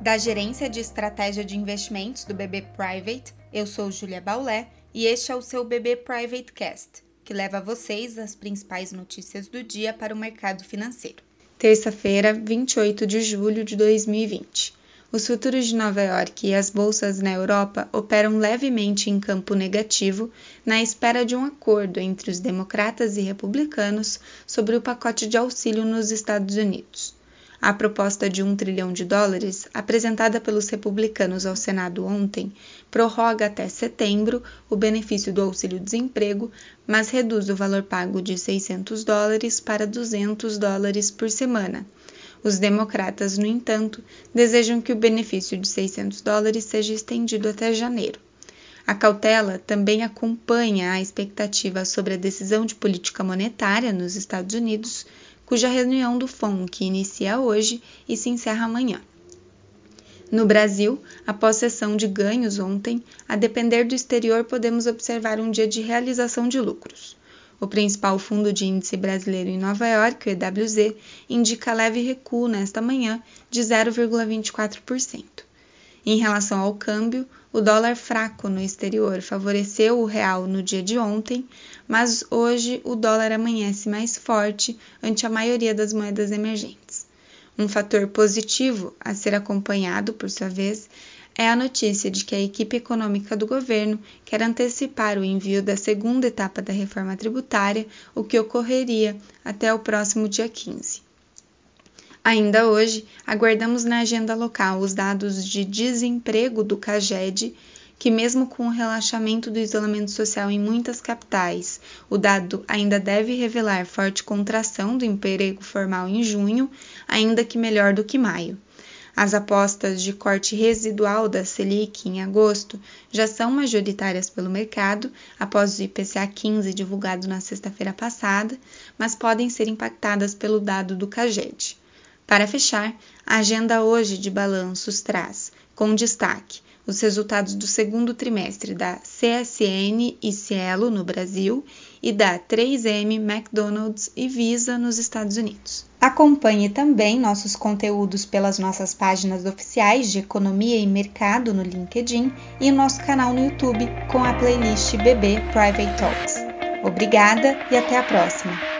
Da Gerência de Estratégia de Investimentos do BB Private, eu sou Julia Baulé e este é o seu BB Private Cast, que leva a vocês as principais notícias do dia para o mercado financeiro. Terça-feira, 28 de julho de 2020. Os futuros de Nova York e as bolsas na Europa operam levemente em campo negativo, na espera de um acordo entre os democratas e republicanos sobre o pacote de auxílio nos Estados Unidos. A proposta de um trilhão de dólares, apresentada pelos republicanos ao Senado ontem, prorroga até setembro o benefício do auxílio-desemprego, mas reduz o valor pago de 600 dólares para 200 dólares por semana. Os democratas, no entanto, desejam que o benefício de 600 dólares seja estendido até janeiro. A cautela também acompanha a expectativa sobre a decisão de política monetária nos Estados Unidos cuja reunião do FONC inicia hoje e se encerra amanhã. No Brasil, após sessão de ganhos ontem, a depender do exterior, podemos observar um dia de realização de lucros. O principal fundo de índice brasileiro em Nova York, o EWZ, indica leve recuo nesta manhã de 0,24%. Em relação ao câmbio, o dólar fraco no exterior favoreceu o real no dia de ontem, mas hoje o dólar amanhece mais forte ante a maioria das moedas emergentes. Um fator positivo a ser acompanhado, por sua vez, é a notícia de que a equipe econômica do governo quer antecipar o envio da segunda etapa da reforma tributária, o que ocorreria até o próximo dia 15. Ainda hoje, aguardamos na agenda local os dados de desemprego do CAGED, que, mesmo com o relaxamento do isolamento social em muitas capitais, o dado ainda deve revelar forte contração do emprego formal em junho, ainda que melhor do que maio. As apostas de corte residual da Selic em agosto já são majoritárias pelo mercado após o IPCA 15 divulgado na sexta-feira passada, mas podem ser impactadas pelo dado do CAGED. Para fechar, a agenda hoje de balanços traz, com destaque, os resultados do segundo trimestre da CSN e Cielo no Brasil e da 3M, McDonald's e Visa nos Estados Unidos. Acompanhe também nossos conteúdos pelas nossas páginas oficiais de Economia e Mercado no LinkedIn e nosso canal no YouTube com a playlist BB Private Talks. Obrigada e até a próxima!